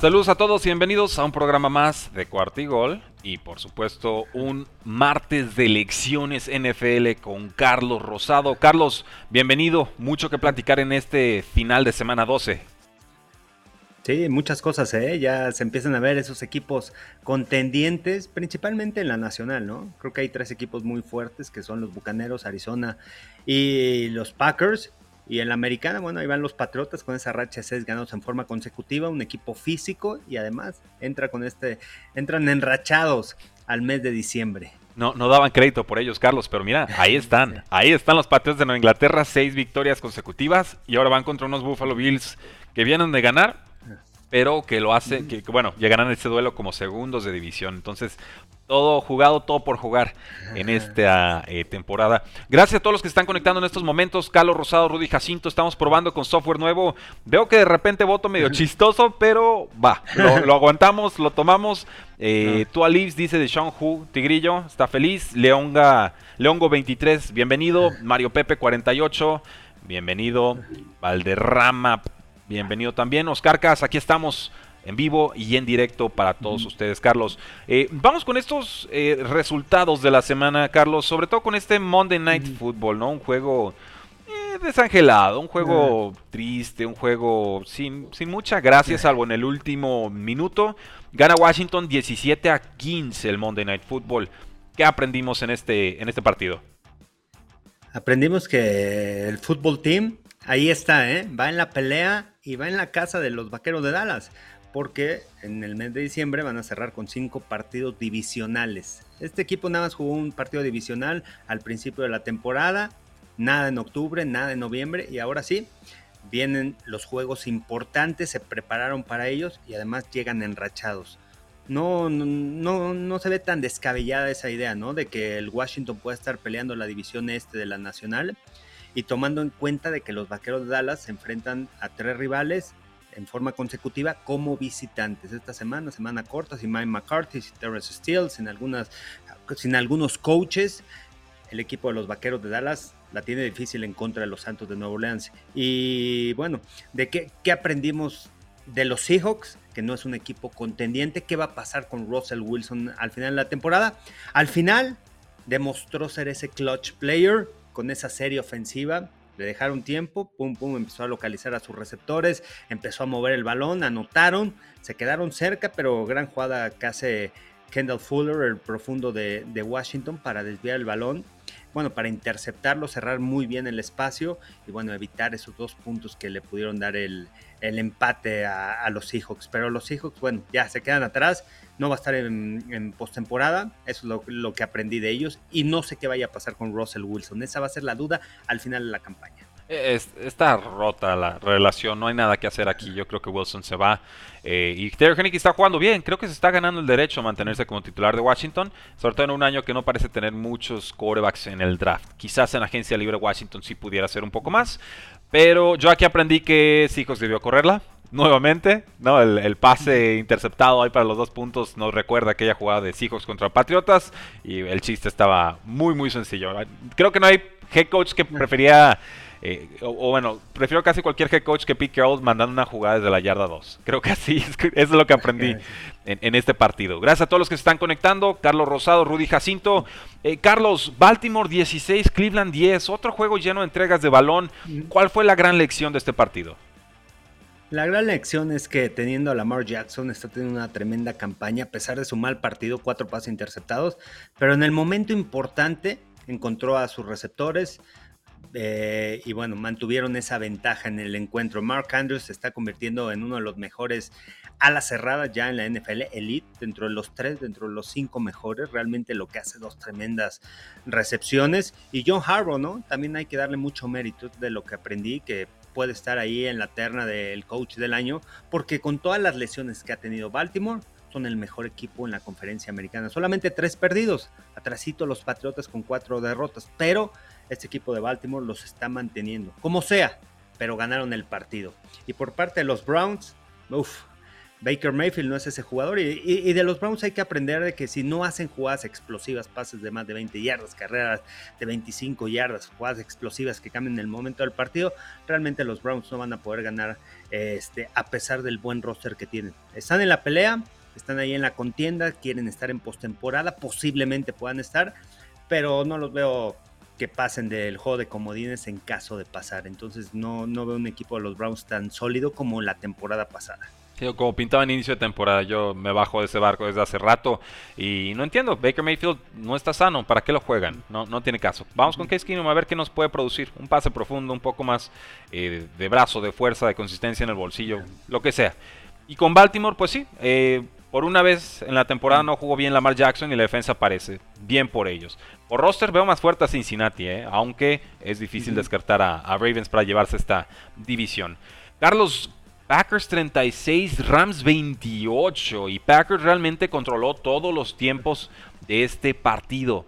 Saludos a todos y bienvenidos a un programa más de Cuartigol y por supuesto un martes de elecciones NFL con Carlos Rosado. Carlos, bienvenido, mucho que platicar en este final de semana 12. Sí, muchas cosas, ¿eh? Ya se empiezan a ver esos equipos contendientes, principalmente en la nacional, ¿no? Creo que hay tres equipos muy fuertes que son los Bucaneros, Arizona y los Packers. Y en la americana, bueno, ahí van los Patriotas con esa racha de seis ganados en forma consecutiva, un equipo físico y además entra con este, entran enrachados al mes de diciembre. No, no daban crédito por ellos, Carlos, pero mira, ahí están. Ahí están los Patriotas de Nueva Inglaterra, seis victorias consecutivas y ahora van contra unos Buffalo Bills que vienen de ganar, pero que lo hacen, que, bueno, llegarán a este duelo como segundos de división. Entonces, todo jugado, todo por jugar en esta eh, temporada. Gracias a todos los que están conectando en estos momentos. Carlos Rosado, Rudy Jacinto, estamos probando con software nuevo. Veo que de repente voto medio chistoso, pero va, lo, aguantamos, lo tomamos. Eh, Tú Alives dice de Sean Hu, Tigrillo, está feliz. Leonga, Leongo 23, bienvenido. Mario Pepe 48, bienvenido. Valderrama, bienvenido también. Oscar Cas, aquí estamos en vivo y en directo para todos ustedes, Carlos. Eh, vamos con estos eh, resultados de la semana, Carlos, sobre todo con este Monday Night Football, ¿no? Un juego eh, desangelado, un juego triste, un juego sin, sin mucha gracia, salvo en el último minuto. Gana Washington 17 a 15 el Monday Night Football. ¿Qué aprendimos en este, en este partido? Aprendimos que el fútbol team ahí está, ¿eh? va en la pelea y va en la casa de los Vaqueros de Dallas porque en el mes de diciembre van a cerrar con cinco partidos divisionales. Este equipo nada más jugó un partido divisional al principio de la temporada, nada en octubre, nada en noviembre y ahora sí, vienen los juegos importantes, se prepararon para ellos y además llegan enrachados. No, no, no, se ve tan descabellada esa idea, ¿no? De que el Washington pueda estar peleando la división este de la nacional y tomando en cuenta de que los Vaqueros de Dallas se enfrentan a tres rivales en forma consecutiva como visitantes. Esta semana, semana corta, sin Mike McCarthy, sin Terrence Steele, sin, algunas, sin algunos coaches, el equipo de los Vaqueros de Dallas la tiene difícil en contra de los Santos de Nueva Orleans. Y bueno, ¿de qué, qué aprendimos de los Seahawks? Que no es un equipo contendiente. ¿Qué va a pasar con Russell Wilson al final de la temporada? Al final demostró ser ese clutch player con esa serie ofensiva le dejaron tiempo, pum, pum, empezó a localizar a sus receptores, empezó a mover el balón, anotaron, se quedaron cerca, pero gran jugada que hace Kendall Fuller, el profundo de, Washington, para desviar el balón bueno, para interceptarlo, cerrar muy bien el espacio y bueno, evitar esos dos puntos que le pudieron dar el, empate a, los Seahawks. Pero los Seahawks, bueno, ya se quedan atrás, no va a estar en, en postemporada, eso es lo, lo, que aprendí de ellos y no sé qué vaya a pasar con Russell Wilson, esa va a ser la duda al final de la campaña está rota la relación, no hay nada que hacer aquí. Yo creo que Wilson se va. Eh, y Terry Hennick está jugando bien. Creo que se está ganando el derecho a mantenerse como titular de Washington. Sobre todo en un año que no parece tener muchos quarterbacks en el draft. Quizás en agencia libre Washington sí pudiera hacer un poco más. Pero yo aquí aprendí que Seahawks debió correrla nuevamente, ¿no? El, pase interceptado ahí para los dos puntos nos recuerda aquella jugada de Seahawks contra Patriotas y el chiste estaba muy muy sencillo. Creo que no hay head coach que prefería eh, o, bueno, prefiero casi cualquier head coach que Pete Carroll mandando una jugada desde la yarda 2. Creo que así es, es lo que aprendí en, este partido. Gracias a todos los que se están conectando. Carlos Rosado, Rudy Jacinto. Eh, Carlos, Baltimore 16, Cleveland 10. Otro juego lleno de entregas de balón. ¿Cuál fue la gran lección de este partido? La gran lección es que teniendo a Lamar Jackson está teniendo una tremenda campaña a pesar de su mal partido, cuatro pases interceptados, pero en el momento importante encontró a sus receptores, Eh, y bueno, mantuvieron esa ventaja en el encuentro. Mark Andrews se está convirtiendo en uno de los mejores alas cerradas ya en la NFL Elite, dentro de los tres, dentro de los cinco mejores. Realmente lo que hace dos tremendas recepciones. Y John Harbaugh, ¿no? También hay que darle mucho mérito de lo que aprendí, que puede estar ahí en la terna del coach del año, porque con todas las lesiones que ha tenido Baltimore, son el mejor equipo en la conferencia americana. Solamente tres perdidos, atrasito los Patriotas con cuatro derrotas, pero este equipo de Baltimore los está manteniendo, como sea, pero ganaron el partido. Y por parte de los Browns, uff, Baker Mayfield no es ese jugador y, de los Browns hay que aprender de que si no hacen jugadas explosivas, pases de más de 20 yardas, carreras de 25 yardas, jugadas explosivas que cambien el momento del partido, realmente los Browns no van a poder ganar este, a pesar del buen roster que tienen. Están en la pelea, están ahí en la contienda, quieren estar en postemporada, posiblemente puedan estar, pero no los veo que pasen del juego de comodines en caso de pasar. Entonces no, no veo un equipo de los Browns tan sólido como la temporada pasada como pintaba en inicio de temporada, yo me bajo de ese barco desde hace rato y no entiendo. Baker Mayfield no está sano, ¿para qué lo juegan? No, no tiene caso. Vamos con Case Keenum a ver qué nos puede producir. Un pase profundo, un poco más eh, de brazo, de fuerza, de consistencia en el bolsillo, lo que sea. Y con Baltimore, pues sí, eh, por una vez en la temporada no jugó bien Lamar Jackson y la defensa parece bien por ellos. Por roster veo más fuerte a Cincinnati, eh, aunque es difícil descartar a, a Ravens para llevarse esta división. Carlos, Packers 36, Rams 28 y Packers realmente controló todos los tiempos de este partido.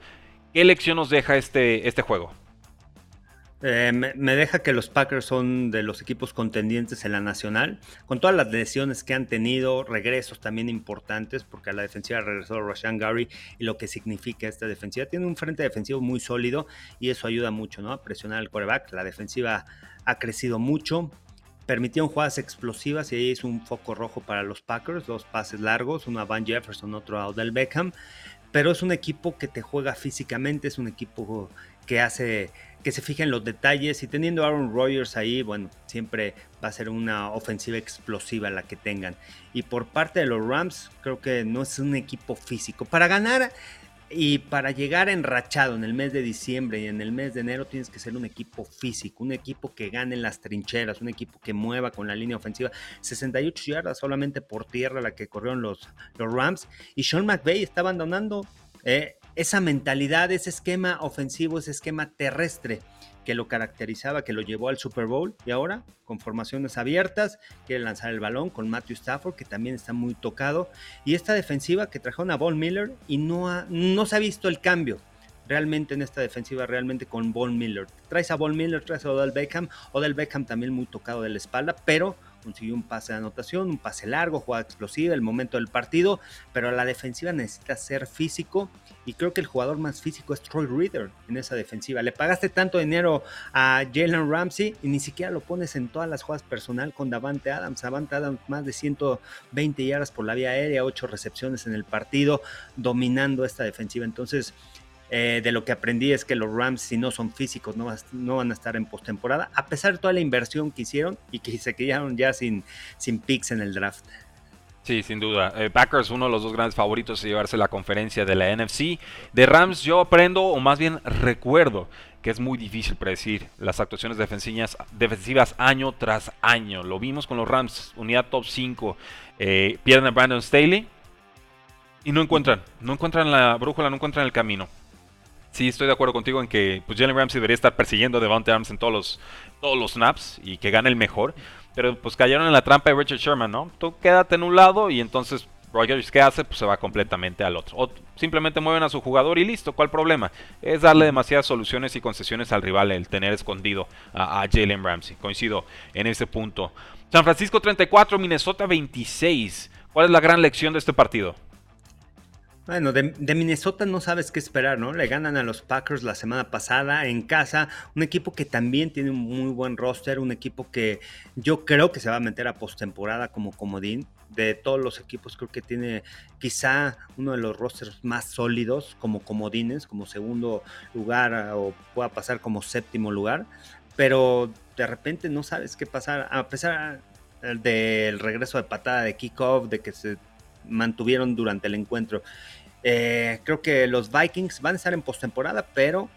¿Qué lección nos deja este, este juego? Eh, me, deja que los Packers son de los equipos contendientes en la nacional, con todas las lesiones que han tenido, regresos también importantes, porque a la defensiva regresó Rashan Gary y lo que significa esta defensiva. Tiene un frente defensivo muy sólido y eso ayuda mucho ¿no? a presionar al quarterback. La defensiva ha crecido mucho, permitieron jugadas explosivas y ahí es un foco rojo para los Packers, dos pases largos, uno a Van Jefferson, otro a Odell Beckham, pero es un equipo que te juega físicamente, es un equipo que hace que se fija en los detalles y teniendo Aaron Rodgers ahí, bueno, siempre va a ser una ofensiva explosiva la que tengan. Y por parte de los Rams, creo que no es un equipo físico. Para ganar y para llegar enrachado en el mes de diciembre y en el mes de enero tienes que ser un equipo físico, un equipo que gane en las trincheras, un equipo que mueva con la línea ofensiva. 68 yardas solamente por tierra la que corrieron los, los Rams. Y Sean McVay está abandonando eh, esa mentalidad, ese esquema ofensivo, ese esquema terrestre que lo caracterizaba, que lo llevó al Super Bowl y ahora con formaciones abiertas, quiere lanzar el balón con Matthew Stafford, que también está muy tocado, y esta defensiva que trajo a Von Miller y no, no se ha visto el cambio realmente en esta defensiva, realmente con Von Miller. Traes a Von Miller, traes a Odell Beckham, Odell Beckham también muy tocado de la espalda, pero consiguió un pase de anotación, un pase largo, jugada explosiva, el momento del partido, pero la defensiva necesita ser físico y creo que el jugador más físico es Troy Reader en esa defensiva. Le pagaste tanto dinero a Jalen Ramsey y ni siquiera lo pones en todas las jugadas personal con Davante Adams. Davante Adams más de 120 yardas por la vía aérea, 8 recepciones en el partido, dominando esta defensiva. Entonces, eh, de lo que aprendí es que los Rams, si no son físicos, no, no van a estar en postemporada, a pesar de toda la inversión que hicieron y que se quedaron ya sin, sin picks en el draft. Sí, sin duda. Eh, Packers, uno de los dos grandes favoritos de llevarse la conferencia de la NFC. De Rams yo aprendo, o más bien recuerdo, que es muy difícil predecir las actuaciones defensivas, defensivas año tras año. Lo vimos con los Rams, unidad top 5. Eh, pierden a Brandon Staley y no encuentran, no encuentran la brújula, no encuentran el camino. Sí, estoy de acuerdo contigo en que pues, Jalen Ramsey debería estar persiguiendo a Devante Arms en todos los, todos los snaps y que gane el mejor. Pero pues cayeron en la trampa de Richard Sherman, ¿no? Tú quédate en un lado y entonces Rogers, ¿qué hace? Pues se va completamente al otro. O simplemente mueven a su jugador y listo. ¿Cuál problema? Es darle demasiadas soluciones y concesiones al rival el tener escondido a, a Jalen Ramsey. Coincido en ese punto. San Francisco 34, Minnesota 26. ¿Cuál es la gran lección de este partido? Bueno, de, Minnesota no sabes qué esperar, ¿no? Le ganan a los Packers la semana pasada en casa, un equipo que también tiene un muy buen roster, un equipo que yo creo que se va a meter a postemporada como comodín. De todos los equipos creo que tiene quizá uno de los rosters más sólidos como comodines, como segundo lugar o pueda pasar como séptimo lugar, pero de repente no sabes qué pasar, a pesar del regreso de patada de kickoff, de que se mantuvieron durante el encuentro Eh, creo que los Vikings van a estar en postemporada, pero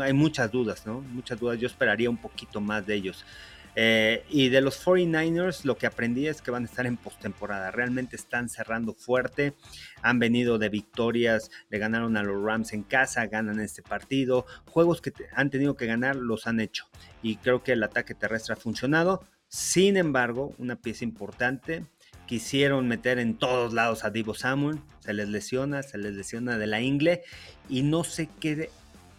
hay muchas dudas, ¿no? Muchas dudas. Yo esperaría un poquito más de ellos. Eh, y de los 49ers, lo que aprendí es que van a estar en postemporada. Realmente están cerrando fuerte. Han venido de victorias, le ganaron a los Rams en casa, ganan este partido. Juegos que han tenido que ganar los han hecho. Y creo que el ataque terrestre ha funcionado. Sin embargo, una pieza importante quisieron meter en todos lados a Divo Samuel, se les lesiona, se les lesiona de la ingle y no sé qué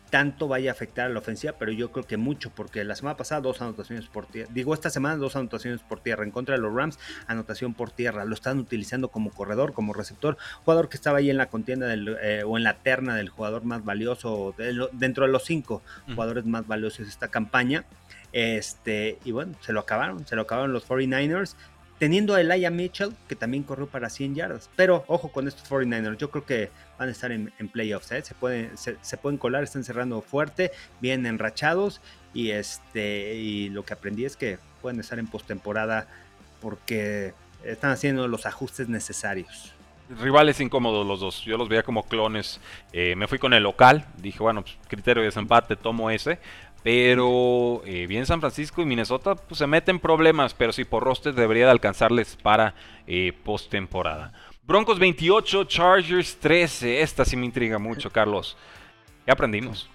tanto vaya a afectar a la ofensiva, pero yo creo que mucho, porque la semana pasada dos anotaciones por tierra, digo esta semana dos anotaciones por tierra, en contra de los Rams, anotación por tierra, lo están utilizando como corredor, como receptor, jugador que estaba ahí en la contienda del, eh, o en la terna del jugador más valioso, dentro de los cinco jugadores más valiosos de esta campaña, este, y bueno, se lo acabaron, se lo acabaron los 49ers, teniendo a Elijah Mitchell, que también corrió para 100 yardas. Pero ojo con estos 49ers, yo creo que van a estar en, playoffs, ¿eh? se, pueden, se, pueden colar, están cerrando fuerte, bien enrachados. Y, este, lo que aprendí es que pueden estar en postemporada porque están haciendo los ajustes necesarios rivales incómodos los dos. Yo los veía como clones. Eh, me fui con el local. Dije, bueno, pues, criterio de desempate, tomo ese. Pero eh, bien San Francisco y Minnesota pues, se meten problemas, pero sí por roster debería de alcanzarles para eh, postemporada. Broncos 28, Chargers 13. Esta sí me intriga mucho, Carlos. ¿Qué aprendimos?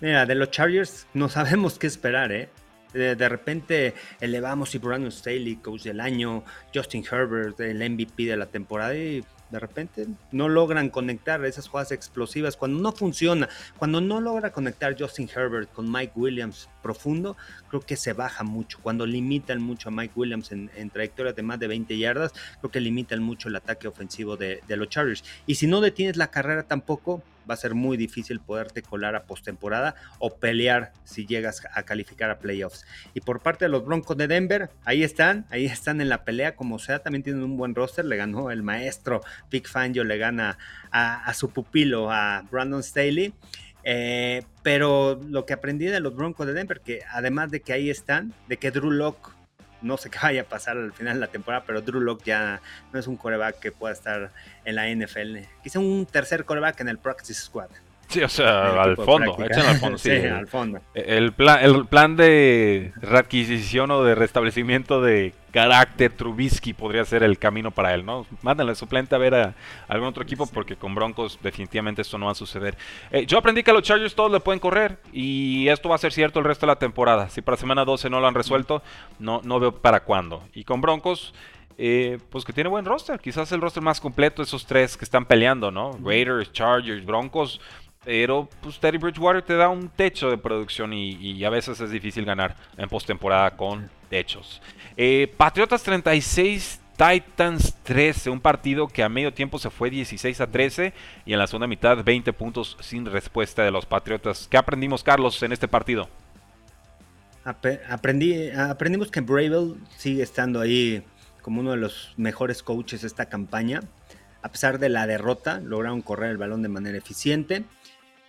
Mira, de los Chargers no sabemos qué esperar, ¿eh? De, repente elevamos y Brandon Staley, coach del año, Justin Herbert, el MVP de la temporada y de repente no logran conectar esas jugadas explosivas. Cuando no funciona, cuando no logra conectar Justin Herbert con Mike Williams profundo, creo que se baja mucho. Cuando limitan mucho a Mike Williams en, trayectorias de más de 20 yardas, creo que limitan mucho el ataque ofensivo de, de los Chargers. Y si no detienes la carrera tampoco, va a ser muy difícil poderte colar a postemporada o pelear si llegas a calificar a playoffs. Y por parte de los Broncos de Denver, ahí están, ahí están en la pelea como sea, también tienen un buen roster, le ganó el maestro Big Fangio, le gana a, su pupilo, a Brandon Staley. Eh, pero lo que aprendí de los Broncos de Denver, que además de que ahí están, de que Drew Locke no sé qué vaya a pasar al final de la temporada, pero Drew Locke ya no es un coreback que pueda estar en la NFL. Quizá un tercer coreback en el Practice Squad. Sí, o sea, al fondo, al fondo, sí. al fondo. El plan, el plan de readquisición o de restablecimiento de carácter Trubisky podría ser el camino para él, ¿no? Mándenle suplente a ver a, algún otro equipo porque con Broncos definitivamente esto no va a suceder. Eh, yo aprendí que a los Chargers todos le pueden correr y esto va a ser cierto el resto de la temporada. Si para semana 12 no lo han resuelto, no, no veo para cuándo. Y con Broncos... Eh, pues que tiene buen roster, quizás el roster más completo esos tres que están peleando, ¿no? Raiders, Chargers, Broncos, pero pues Teddy Bridgewater te da un techo de producción y, a veces es difícil ganar en postemporada con techos. Eh, Patriotas 36, Titans 13, un partido que a medio tiempo se fue 16 a 13 y en la segunda mitad 20 puntos sin respuesta de los Patriotas. ¿Qué aprendimos, Carlos, en este partido? Aprendí, aprendimos que Bravel sigue estando ahí como uno de los mejores coaches de esta campaña. A pesar de la derrota, lograron correr el balón de manera eficiente.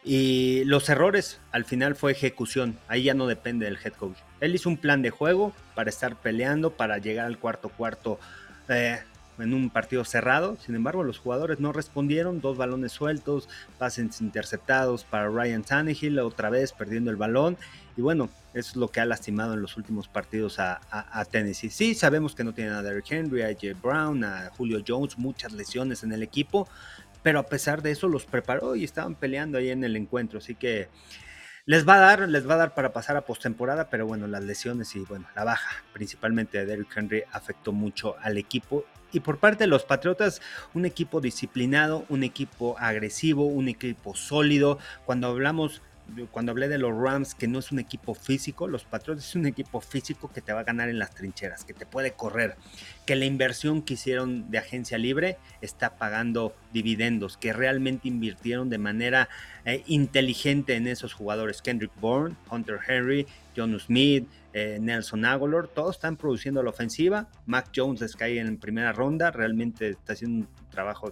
Y los errores al final fue ejecución, ahí ya no depende del head coach. Él hizo un plan de juego para estar peleando, para llegar al cuarto cuarto eh, en un partido cerrado. Sin embargo, los jugadores no respondieron, dos balones sueltos, pases interceptados para Ryan Tannehill, otra vez perdiendo el balón. Y bueno, eso es lo que ha lastimado en los últimos partidos a, Tennessee. Sí, sabemos que no tienen a Derrick Henry, a Jay Brown, a Julio Jones, muchas lesiones en el equipo, pero a pesar de eso los preparó y estaban peleando ahí en el encuentro, así que les va a dar, les va a dar para pasar a postemporada, pero bueno, las lesiones y bueno, la baja principalmente de Derrick Henry afectó mucho al equipo. Y por parte de los Patriotas, un equipo disciplinado, un equipo agresivo, un equipo sólido. Cuando hablamos cuando hablé de los Rams, que no es un equipo físico, los Patriots es un equipo físico que te va a ganar en las trincheras, que te puede correr, que la inversión que hicieron de agencia libre está pagando dividendos, que realmente invirtieron de manera eh, inteligente en esos jugadores. Kendrick Bourne, Hunter Henry, John Smith, eh, Nelson Aguilar, todos están produciendo la ofensiva. Mac Jones les cae en primera ronda, realmente está haciendo un trabajo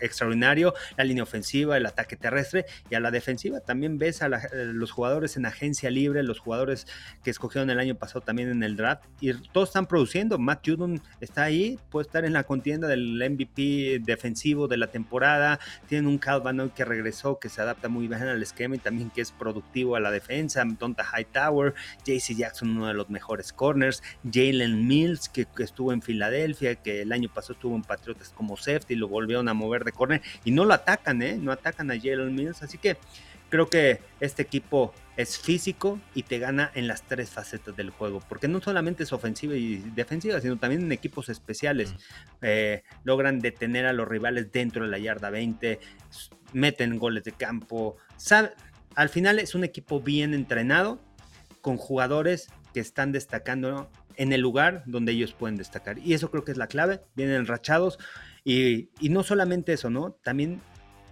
extraordinario. La línea ofensiva, el ataque terrestre y a la defensiva también ves a eh, los jugadores en agencia libre, los jugadores que escogieron el año pasado también en el draft y todos están produciendo. Matt Judon está ahí, puede estar en la contienda del MVP defensivo de la temporada. Tienen un Calvano que regresó, que se adapta muy bien al esquema y también que es productivo a la defensa. Donta Hightower, JC Jackson, uno de los mejores corners. Jalen Mills, que, estuvo en Filadelfia, que el año pasado estuvo en Patriotas como safety, lo volvieron a mover de corner y no lo atacan, ¿eh? No atacan a Jalen Mills. Así que creo que este equipo es físico y te gana en las tres facetas del juego, porque no solamente es ofensiva y defensiva, sino también en equipos especiales. Eh, logran detener a los rivales dentro de la yarda 20, meten goles de campo. al final es un equipo bien entrenado, con jugadores que están destacando en el lugar donde ellos pueden destacar. Y eso creo que es la clave, vienen enrachados. Y, y no solamente eso, ¿no? También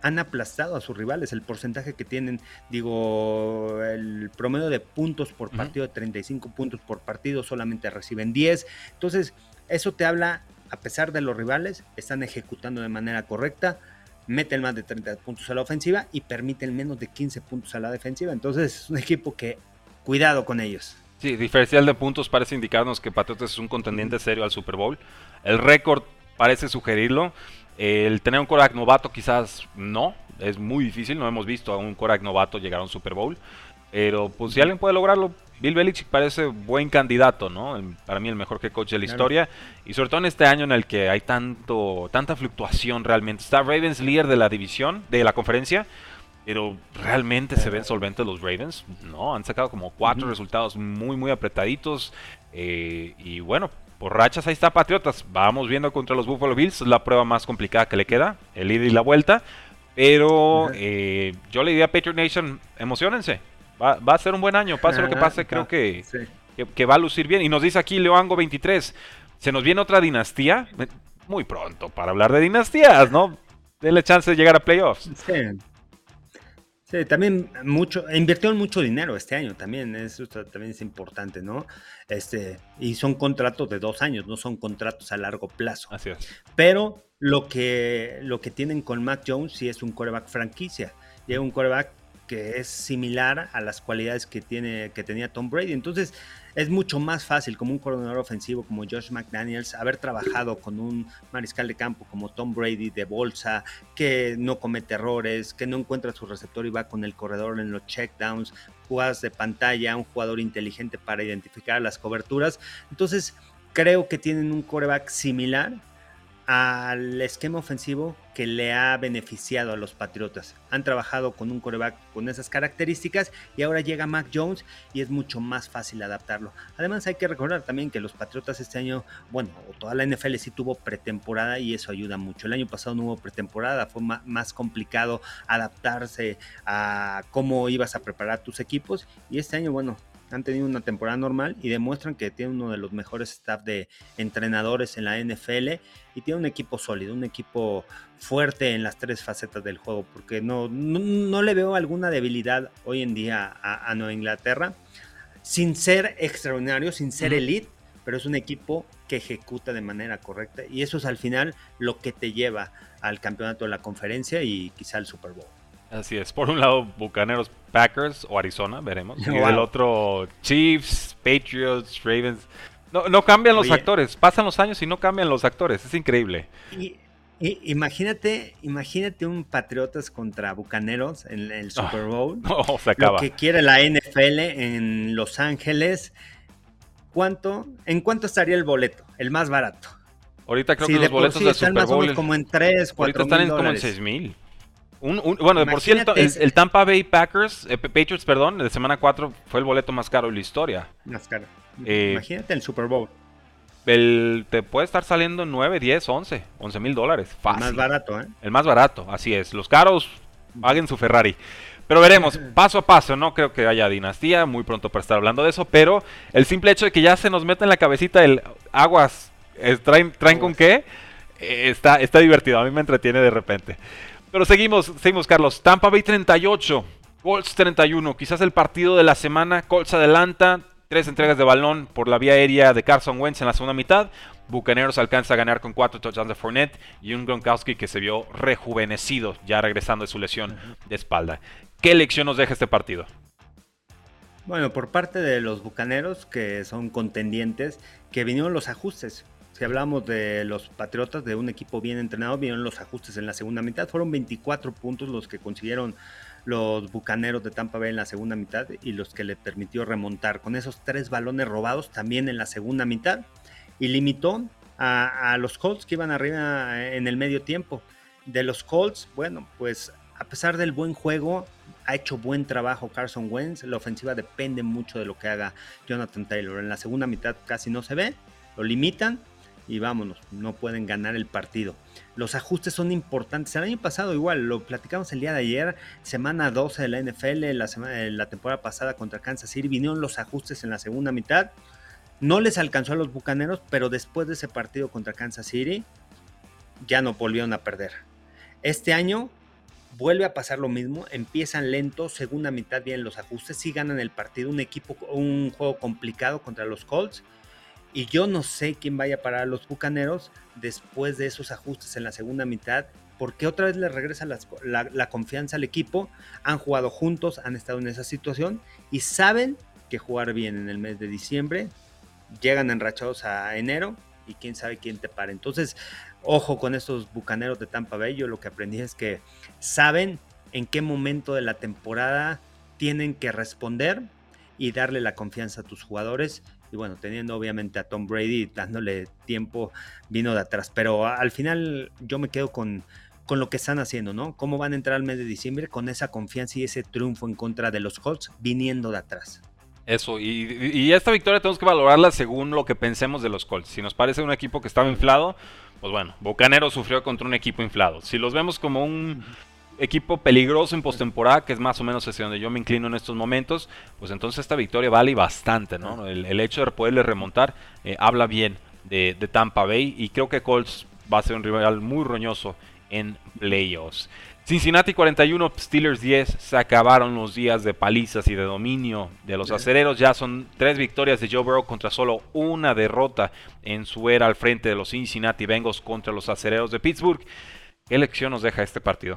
han aplastado a sus rivales. El porcentaje que tienen, digo, el promedio de puntos por partido de 35 puntos por partido, solamente reciben 10. Entonces, eso te habla, a pesar de los rivales, están ejecutando de manera correcta, meten más de 30 puntos a la ofensiva y permiten menos de 15 puntos a la defensiva. Entonces, es un equipo que, cuidado con ellos. Sí, diferencial de puntos parece indicarnos que Patriotas es un contendiente serio al Super Bowl. El récord parece sugerirlo. El tener un Korak novato quizás no, es muy difícil, no hemos visto a un Korak novato llegar a un Super Bowl, pero pues si alguien puede lograrlo, Bill Belichick parece buen candidato, ¿no? Para mí el mejor que coach de la historia y sobre todo en este año en el que hay tanto tanta fluctuación realmente. Está Ravens líder de la división, de la conferencia, pero realmente se ven solventes los Ravens, ¿no? Han sacado como cuatro resultados muy muy apretaditos eh, y bueno, por rachas ahí está Patriotas. Vamos viendo contra los Buffalo Bills. Es la prueba más complicada que le queda. El ida y la vuelta. Pero eh, yo le diría a Patriot Nation, emocionense. Va, a ser un buen año. Pase lo que pase, creo que, que, va a lucir bien. Y nos dice aquí Leoango 23. Se nos viene otra dinastía. Muy pronto para hablar de dinastías, ¿no? Denle chance de llegar a playoffs. Sí. Sí, también mucho, invirtieron mucho dinero este año también, eso también es importante, ¿no? Este, y son contratos de dos años, no son contratos a largo plazo. Así es. Pero lo que, lo que tienen con Mac Jones sí es un coreback franquicia. Llega un coreback que es similar a las cualidades que, tiene, que tenía Tom Brady. Entonces, es mucho más fácil como un coordinador ofensivo como Josh McDaniels haber trabajado con un mariscal de campo como Tom Brady de bolsa, que no comete errores, que no encuentra su receptor y va con el corredor en los checkdowns, jugadas de pantalla, un jugador inteligente para identificar las coberturas. Entonces, creo que tienen un coreback similar al esquema ofensivo que le ha beneficiado a los Patriotas. Han trabajado con un coreback con esas características y ahora llega Mac Jones y es mucho más fácil adaptarlo. Además hay que recordar también que los Patriotas este año, bueno, toda la NFL sí tuvo pretemporada y eso ayuda mucho. El año pasado no hubo pretemporada, fue más complicado adaptarse a cómo ibas a preparar tus equipos y este año, bueno, han tenido una temporada normal y demuestran que tiene uno de los mejores staff de entrenadores en la NFL y tiene un equipo sólido, un equipo fuerte en las tres facetas del juego, porque no, no, le veo alguna debilidad hoy en día a, Nueva Inglaterra, sin ser extraordinario, sin ser elite, pero es un equipo que ejecuta de manera correcta y eso es al final lo que te lleva al campeonato de la conferencia y quizá al Super Bowl. Así es. Por un lado, Bucaneros, Packers o Arizona, veremos. Y del otro, Chiefs, Patriots, Ravens. No, no cambian los actores. Pasan los años y no cambian los actores. Es increíble. Y, imagínate, imagínate un Patriotas contra Bucaneros en el ah, Super Bowl. se acaba. Lo que quiere la NFL en Los Ángeles. ¿Cuánto? ¿En cuánto estaría el boleto? El más barato. Ahorita creo que los boletos de Super Bowl. como en 3, 4 Ahorita están en como en 6 mil bueno, de por cierto, el, Tampa Bay Packers, eh, Patriots, perdón, de semana 4 fue el boleto más caro de la historia. Más caro. Eh, Imagínate el Super Bowl. El, te puede estar saliendo 9, 10, 11, 11 mil dólares. Fácil. El más barato, ¿eh? El más barato, así es. Los caros, paguen su Ferrari. Pero veremos, paso a paso, no creo que haya dinastía, muy pronto para estar hablando de eso, pero el simple hecho de que ya se nos meta en la cabecita el aguas, ¿traen, traen con qué? Eh, está, está divertido, a mí me entretiene de repente. Pero seguimos, seguimos, Carlos. Tampa Bay 38, Colts 31. Quizás el partido de la semana. Colts adelanta. Tres entregas de balón por la vía aérea de Carson Wentz en la segunda mitad. Bucaneros alcanza a ganar con cuatro touchdowns de Fournette y un Gronkowski que se vio rejuvenecido ya regresando de su lesión de espalda. ¿Qué lección nos deja este partido? Bueno, por parte de los Bucaneros, que son contendientes, que vinieron los ajustes Si hablamos de los Patriotas, de un equipo bien entrenado, vieron los ajustes en la segunda mitad. Fueron 24 puntos los que consiguieron los Bucaneros de Tampa Bay en la segunda mitad y los que le permitió remontar con esos tres balones robados también en la segunda mitad y limitó a, a los Colts que iban arriba en el medio tiempo. De los Colts, bueno, pues a pesar del buen juego, ha hecho buen trabajo Carson Wentz. La ofensiva depende mucho de lo que haga Jonathan Taylor. En la segunda mitad casi no se ve, lo limitan y vámonos, no pueden ganar el partido. Los ajustes son importantes. El año pasado igual, lo platicamos el día de ayer, semana 12 de la NFL, la, semana, la temporada pasada contra Kansas City, vinieron los ajustes en la segunda mitad. No les alcanzó a los Bucaneros, pero después de ese partido contra Kansas City, ya no volvieron a perder. Este año vuelve a pasar lo mismo, empiezan lento, segunda mitad vienen los ajustes, sí ganan el partido, un equipo, un juego complicado contra los Colts, y yo no sé quién vaya a parar a los Bucaneros después de esos ajustes en la segunda mitad, porque otra vez le regresa la, confianza al equipo. Han jugado juntos, han estado en esa situación y saben que jugar bien en el mes de diciembre. Llegan enrachados a enero y quién sabe quién te para. Entonces, ojo con estos bucaneros de Tampa Bay. Yo lo que aprendí es que saben en qué momento de la temporada tienen que responder y darle la confianza a tus jugadores y bueno, teniendo obviamente a Tom Brady dándole tiempo, vino de atrás. Pero al final yo me quedo con, con lo que están haciendo, ¿no? Cómo van a entrar al mes de diciembre con esa confianza y ese triunfo en contra de los Colts viniendo de atrás. Eso, y, esta victoria tenemos que valorarla según lo que pensemos de los Colts. Si nos parece un equipo que estaba inflado, pues bueno, Bocanero sufrió contra un equipo inflado. Si los vemos como un equipo peligroso en postemporada, que es más o menos hacia donde yo me inclino en estos momentos, pues entonces esta victoria vale bastante, ¿no? El, hecho de poderle remontar eh, habla bien de, Tampa Bay y creo que Colts va a ser un rival muy roñoso en playoffs. Cincinnati 41, Steelers 10, se acabaron los días de palizas y de dominio de los acereros. Ya son tres victorias de Joe Burrow contra solo una derrota en su era al frente de los Cincinnati Bengals contra los acereros de Pittsburgh. ¿Qué lección nos deja este partido?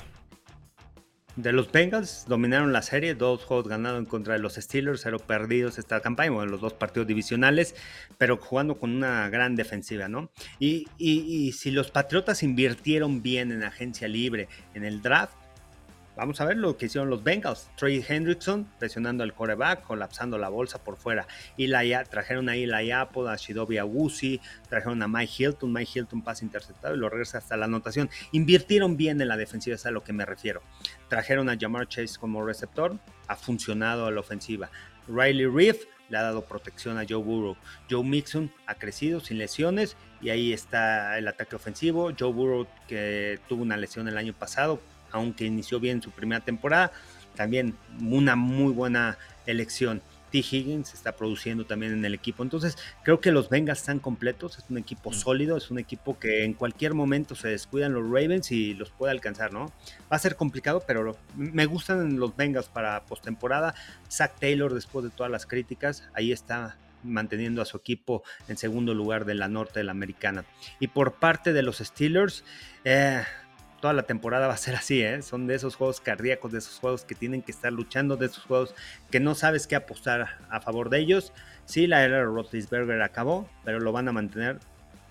De los Bengals dominaron la serie, dos juegos ganados en contra de los Steelers, cero perdidos esta campaña, bueno, los dos partidos divisionales, pero jugando con una gran defensiva, ¿no? Y, y si los Patriotas invirtieron bien en agencia libre, en el draft, Vamos a ver lo que hicieron los Bengals. Trey Hendrickson presionando al coreback, colapsando la bolsa por fuera. Y la, trajeron ahí la Apple, a Shidobi Awusi, trajeron a Mike Hilton, Mike Hilton pasa interceptado y lo regresa hasta la anotación. Invirtieron bien en la defensiva, es a lo que me refiero. Trajeron a Jamar Chase como receptor, ha funcionado a la ofensiva. Riley Reef le ha dado protección a Joe Burrow. Joe Mixon ha crecido sin lesiones y ahí está el ataque ofensivo. Joe Burrow que tuvo una lesión el año pasado, aunque inició bien su primera temporada, también una muy buena elección. T. Higgins está produciendo también en el equipo. Entonces, creo que los Bengals están completos. Es un equipo mm. sólido, es un equipo que en cualquier momento se descuidan los Ravens y los puede alcanzar, ¿no? Va a ser complicado, pero me gustan los Bengals para postemporada. Zach Taylor, después de todas las críticas, ahí está manteniendo a su equipo en segundo lugar de la norte de la americana. Y por parte de los Steelers, eh, toda la temporada va a ser así, ¿eh? Son de esos juegos cardíacos, de esos juegos que tienen que estar luchando, de esos juegos que no sabes qué apostar a favor de ellos. Sí, la era Roethlisberger acabó, pero lo van a mantener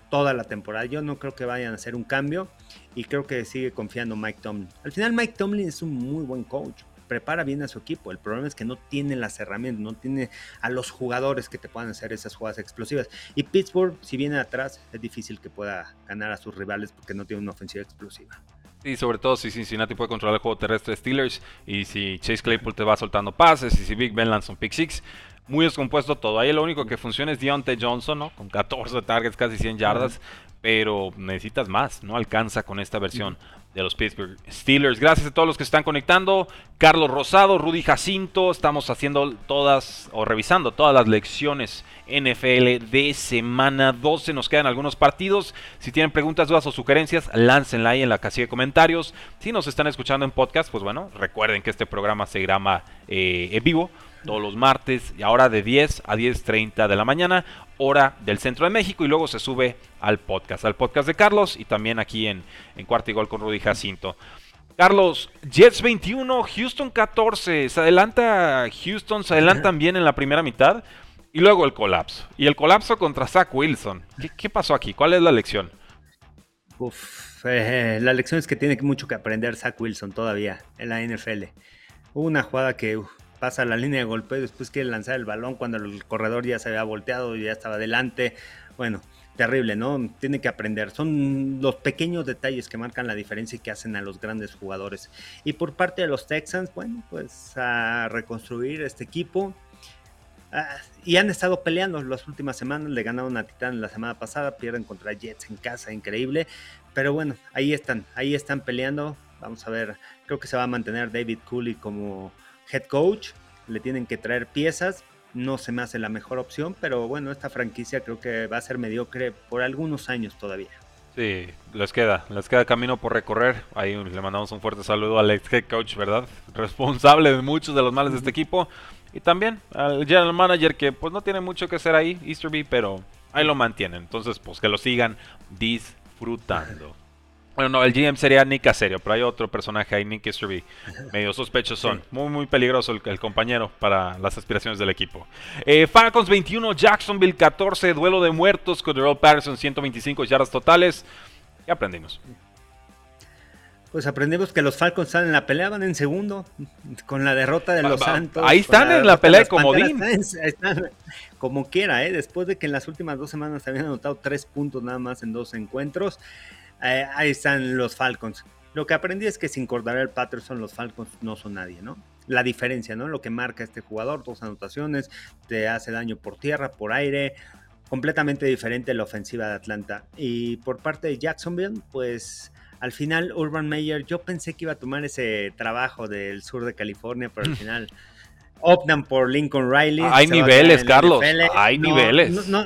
toda la temporada. Yo no creo que vayan a hacer un cambio y creo que sigue confiando Mike Tomlin. Al final Mike Tomlin es un muy buen coach, prepara bien a su equipo. El problema es que no tiene las herramientas, no tiene a los jugadores que te puedan hacer esas jugadas explosivas. Y Pittsburgh, si viene atrás, es difícil que pueda ganar a sus rivales porque no tiene una ofensiva explosiva. Y sobre todo si Cincinnati puede controlar el juego terrestre de Steelers y si Chase Claypool te va soltando pases y si Big Ben lanza un pick six. Muy descompuesto todo. Ahí lo único que funciona es Deontay Johnson, ¿no? Con 14 targets, casi 100 yardas. Pero necesitas más. No alcanza con esta versión de los Pittsburgh Steelers. Gracias a todos los que están conectando. Carlos Rosado, Rudy Jacinto. Estamos haciendo todas o revisando todas las lecciones NFL de semana 12. Nos quedan algunos partidos. Si tienen preguntas, dudas o sugerencias, láncenla ahí en la casilla de comentarios. Si nos están escuchando en podcast, pues bueno, recuerden que este programa se graba eh, en vivo todos los martes y ahora de 10 a 10.30 de la mañana, hora del centro de México y luego se sube al podcast, al podcast de Carlos y también aquí en, en Cuarto y Gol con Rudy Jacinto. Carlos, Jets 21, Houston 14, se adelanta Houston, se adelantan bien en la primera mitad y Y luego el colapso. Y el colapso contra Zach Wilson. ¿Qué, pasó aquí? ¿Cuál es la lección? Uf, eh, la lección es que tiene mucho que aprender Zach Wilson todavía en la NFL. Hubo una jugada que pasa la línea de golpeo después quiere lanzar el balón cuando el corredor ya se había volteado y ya estaba adelante. Bueno, terrible, ¿no? Tiene que aprender. Son los pequeños detalles que marcan la diferencia y que hacen a los grandes jugadores. Y por parte de los Texans, bueno, pues a reconstruir este equipo. Ah, y han estado peleando las últimas semanas. Le ganaron a Titán la semana pasada, pierden contra Jets en casa, increíble. Pero bueno, ahí están, ahí están peleando. Vamos a ver, creo que se va a mantener David Cooley como head coach. Le tienen que traer piezas. No se me hace la mejor opción, pero bueno, esta franquicia creo que va a ser mediocre por algunos años todavía. Sí, les queda, les queda camino por recorrer. Ahí le mandamos un fuerte saludo al ex head coach, ¿verdad? Responsable de muchos de los males de este equipo. Y también al general manager que pues no tiene mucho que hacer ahí, Easterby, pero ahí lo mantienen. Entonces, pues que lo sigan disfrutando. Bueno, no, el GM sería Nick Caserio, pero hay otro personaje ahí, Nick Easterby. Medio sospechoso. son. Muy, muy peligroso el, compañero para las aspiraciones del equipo. Eh, Falcons 21, Jacksonville 14, duelo de muertos con Earl Patterson 125 yardas totales. ¿Qué aprendimos? Pues aprendimos que los Falcons están en la pelea, van en segundo, con la derrota de los Santos. Ahí están en la pelea de comodín. como quiera, ¿eh? después de que en las últimas dos semanas habían anotado tres puntos nada más en dos encuentros, eh, ahí están los Falcons. Lo que aprendí es que sin el Patterson, los Falcons no son nadie, ¿no? La diferencia, ¿no? Lo que marca este jugador, dos anotaciones, te hace daño por tierra, por aire, completamente diferente la ofensiva de Atlanta. Y por parte de Jacksonville, pues al final Urban Meyer, yo pensé que iba a tomar ese trabajo del sur de California, pero al final optan por Lincoln Riley. Hay niveles, Carlos. Hay niveles. No,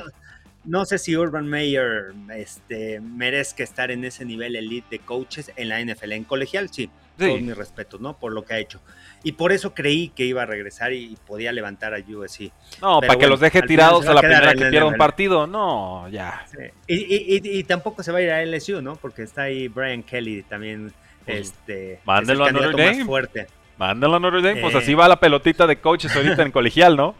sé si Urban Meyer este, merezca estar en ese nivel elite de coaches en la NFL. En colegial, sí, sí. todos mis respetos, ¿no? Por lo que ha hecho. Y por eso creí que iba a regresar y podía levantar a USC. No, para que los deje tirados a, la primera que pierda un partido, no, ya. Y, tampoco se va a ir a LSU, ¿no? Porque está ahí Brian Kelly también. Pues, este, mándelo a Notre Dame. Fuerte. Mándelo a Notre Dame, pues así va la pelotita de coaches ahorita en colegial, ¿no?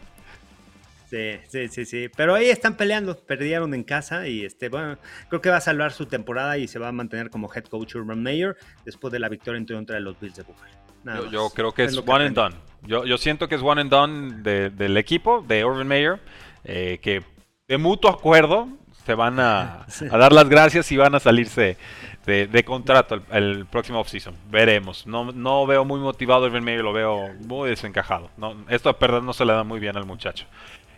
Sí, sí, sí, sí. Pero ahí están peleando, perdieron en casa y este, bueno, creo que va a salvar su temporada y se va a mantener como head coach Urban Meyer después de la victoria en contra de los Bills de Buffalo. Yo, creo que es, one and done. Yo, yo, siento que es one and done del equipo, de Urban Meyer, eh, que de mutuo acuerdo se van a, dar las gracias y van a salirse de, contrato el, próximo offseason. Veremos. No, no veo muy motivado Urban Meyer, lo veo muy desencajado. No, esto perder no se le da muy bien al muchacho.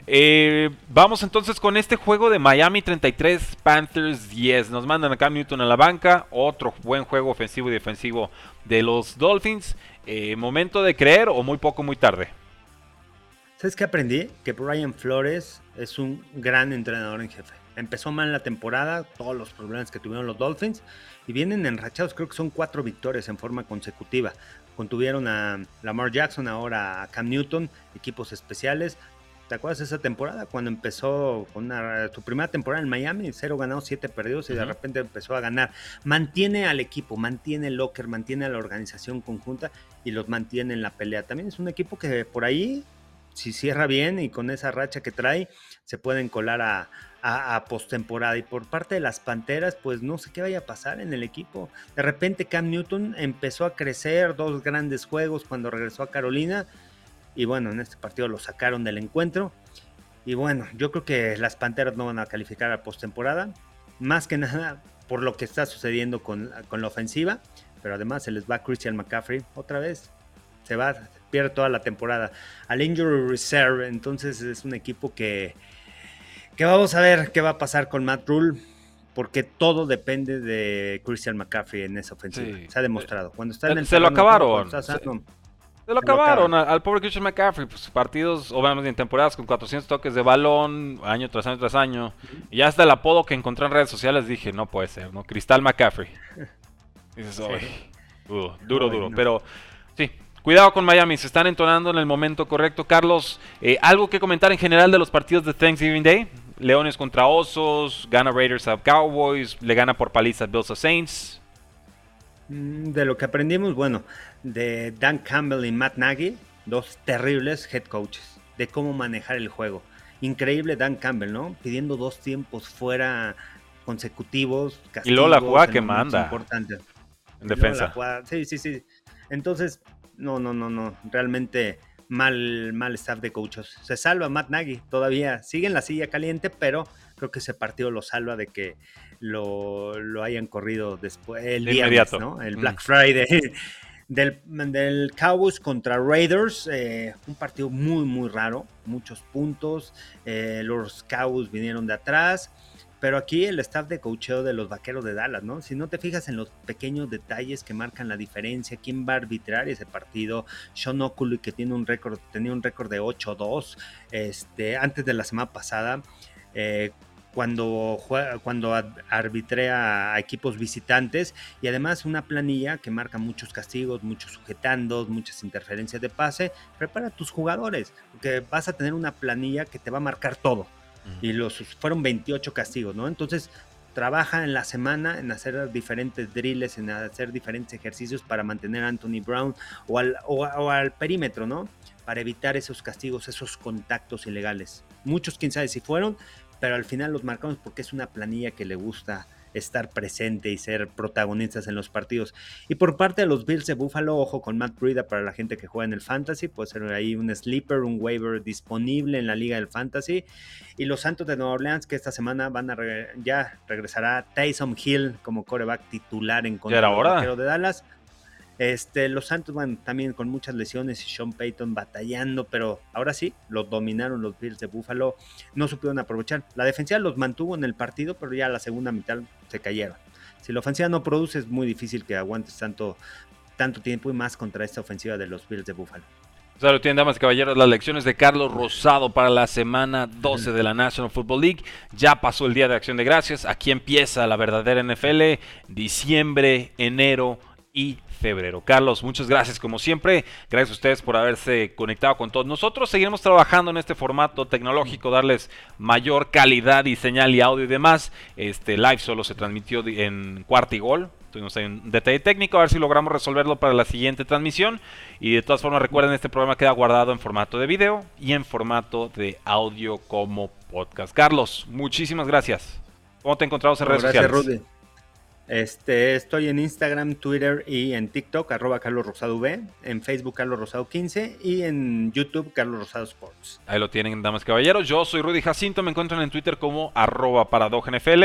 Eh, vamos entonces con este juego de Miami 33, Panthers 10. Nos mandan a Cam Newton a la banca. Otro buen juego ofensivo y defensivo de los Dolphins. Eh, ¿Momento de creer o muy poco, muy tarde? ¿Sabes qué aprendí? Que Brian Flores es un gran entrenador en jefe. Empezó mal la temporada, todos los problemas que tuvieron los Dolphins, y vienen enrachados, creo que son cuatro victorias en forma consecutiva. Contuvieron a Lamar Jackson, ahora a Cam Newton, equipos especiales, ¿Te acuerdas de esa temporada cuando empezó con su primera temporada en Miami? Cero ganados, siete perdidos y de repente empezó a ganar. Mantiene al equipo, mantiene el locker, mantiene a la organización conjunta y los mantiene en la pelea. También es un equipo que por ahí, si cierra bien y con esa racha que trae, se pueden colar a, a, postemporada. Y por parte de las Panteras, pues no sé qué vaya a pasar en el equipo. De repente Cam Newton empezó a crecer, dos grandes juegos cuando regresó a Carolina y bueno, en este partido lo sacaron del encuentro. Y bueno, yo creo que las Panteras no van a calificar a postemporada. Más que nada por lo que está sucediendo con, la ofensiva. Pero además se les va Christian McCaffrey otra vez. Se va, pierde toda la temporada. Al Injury Reserve. Entonces es un equipo que, que vamos a ver qué va a pasar con Matt Rule. Porque todo depende de Christian McCaffrey en esa ofensiva. Se ha demostrado. Cuando está en el se lo acabaron. Se lo acabaron al pobre Christian McCaffrey. Pues, partidos, obviamente, en temporadas con 400 toques de balón, año tras año tras año. Y ya hasta el apodo que encontré en redes sociales dije, no puede ser, ¿no? Cristal McCaffrey. dices, duro, duro, duro. Pero sí, cuidado con Miami, se están entonando en el momento correcto. Carlos, eh, ¿algo que comentar en general de los partidos de Thanksgiving Day? Leones contra Osos, gana Raiders a Cowboys, le gana por paliza Bills a Saints. Mm, de lo que aprendimos, bueno, de Dan Campbell y Matt Nagy, dos terribles head coaches, de cómo manejar el juego. increíble Dan Campbell, ¿no? Pidiendo dos tiempos fuera consecutivos. y luego la jugada que manda. Importante. En defensa. sí, sí, sí. Entonces, no, no, no, no. Realmente mal, mal staff de coaches. Se salva Matt Nagy todavía. Sigue en la silla caliente, pero creo que ese partido lo salva de que lo, hayan corrido después el viernes, ¿no? El Black mm. Friday. Del, del, Cowboys contra Raiders, eh, un partido muy, muy raro, muchos puntos. Eh, los Cowboys vinieron de atrás. Pero aquí el staff de cocheo de los vaqueros de Dallas, ¿no? Si no te fijas en los pequeños detalles que marcan la diferencia, quién va a arbitrar ese partido, Sean Oculus que tiene un récord, tenía un récord de 8-2 este, antes de la semana pasada. Eh, cuando, cuando arbitré a, equipos visitantes y además una planilla que marca muchos castigos, muchos sujetandos, muchas interferencias de pase. Prepara a tus jugadores, porque vas a tener una planilla que te va a marcar todo y los fueron 28 castigos, ¿no? Entonces, trabaja en la semana en hacer diferentes drills, en hacer diferentes ejercicios para mantener a Anthony Brown o al, o, al perímetro, ¿no? Para evitar esos castigos, esos contactos ilegales. Muchos, quién sabe si fueron, pero al final los marcamos porque es una planilla que le gusta estar presente y ser protagonistas en los partidos. Y por parte de los Bills de Buffalo, ojo con Matt Breida para la gente que juega en el Fantasy, puede ser ahí un sleeper, un waiver disponible en la liga del Fantasy. Y los Santos de Nueva Orleans que esta semana van a ya regresará Tyson Hill como coreback titular en contra del de Dallas. Este, los Santos van también con muchas lesiones y Sean Payton batallando, pero ahora sí, los dominaron los Bills de Buffalo, no supieron aprovechar. La defensiva los mantuvo en el partido, pero ya la segunda mitad se cayeron. Si la ofensiva no produce, es muy difícil que aguantes tanto, tanto tiempo y más contra esta ofensiva de los Bills de Buffalo. Salud, tienen damas y caballeros, las lecciones de Carlos Rosado para la semana 12 de la National Football League. Ya pasó el día de acción de gracias. Aquí empieza la verdadera NFL. Diciembre, enero y febrero. Carlos, muchas gracias como siempre. Gracias a ustedes por haberse conectado con todos nosotros. Seguiremos trabajando en este formato tecnológico, darles mayor calidad y señal y audio y demás. Este live solo se transmitió en cuarto y gol. Tuvimos ahí un detalle técnico, a ver si logramos resolverlo para la siguiente transmisión. Y de todas formas, recuerden, este programa queda guardado en formato de video y en formato de audio como podcast. Carlos, muchísimas gracias. ¿Cómo te encontramos en redes sociales? Rudy. Este, estoy en Instagram, Twitter y en TikTok, arroba Carlos Rosado V, en Facebook Carlos Rosado 15 y en YouTube Carlos Rosado Sports. Ahí lo tienen, damas y caballeros. Yo soy Rudy Jacinto, me encuentran en Twitter como arroba NFL.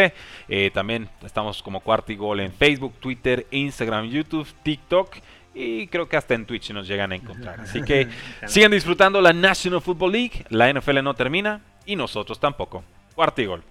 Eh, también estamos como Cuartigol en Facebook, Twitter, Instagram, YouTube, TikTok y creo que hasta en Twitch nos llegan a encontrar. Así que sigan disfrutando la National Football League, la NFL no termina y nosotros tampoco. Cuartigol.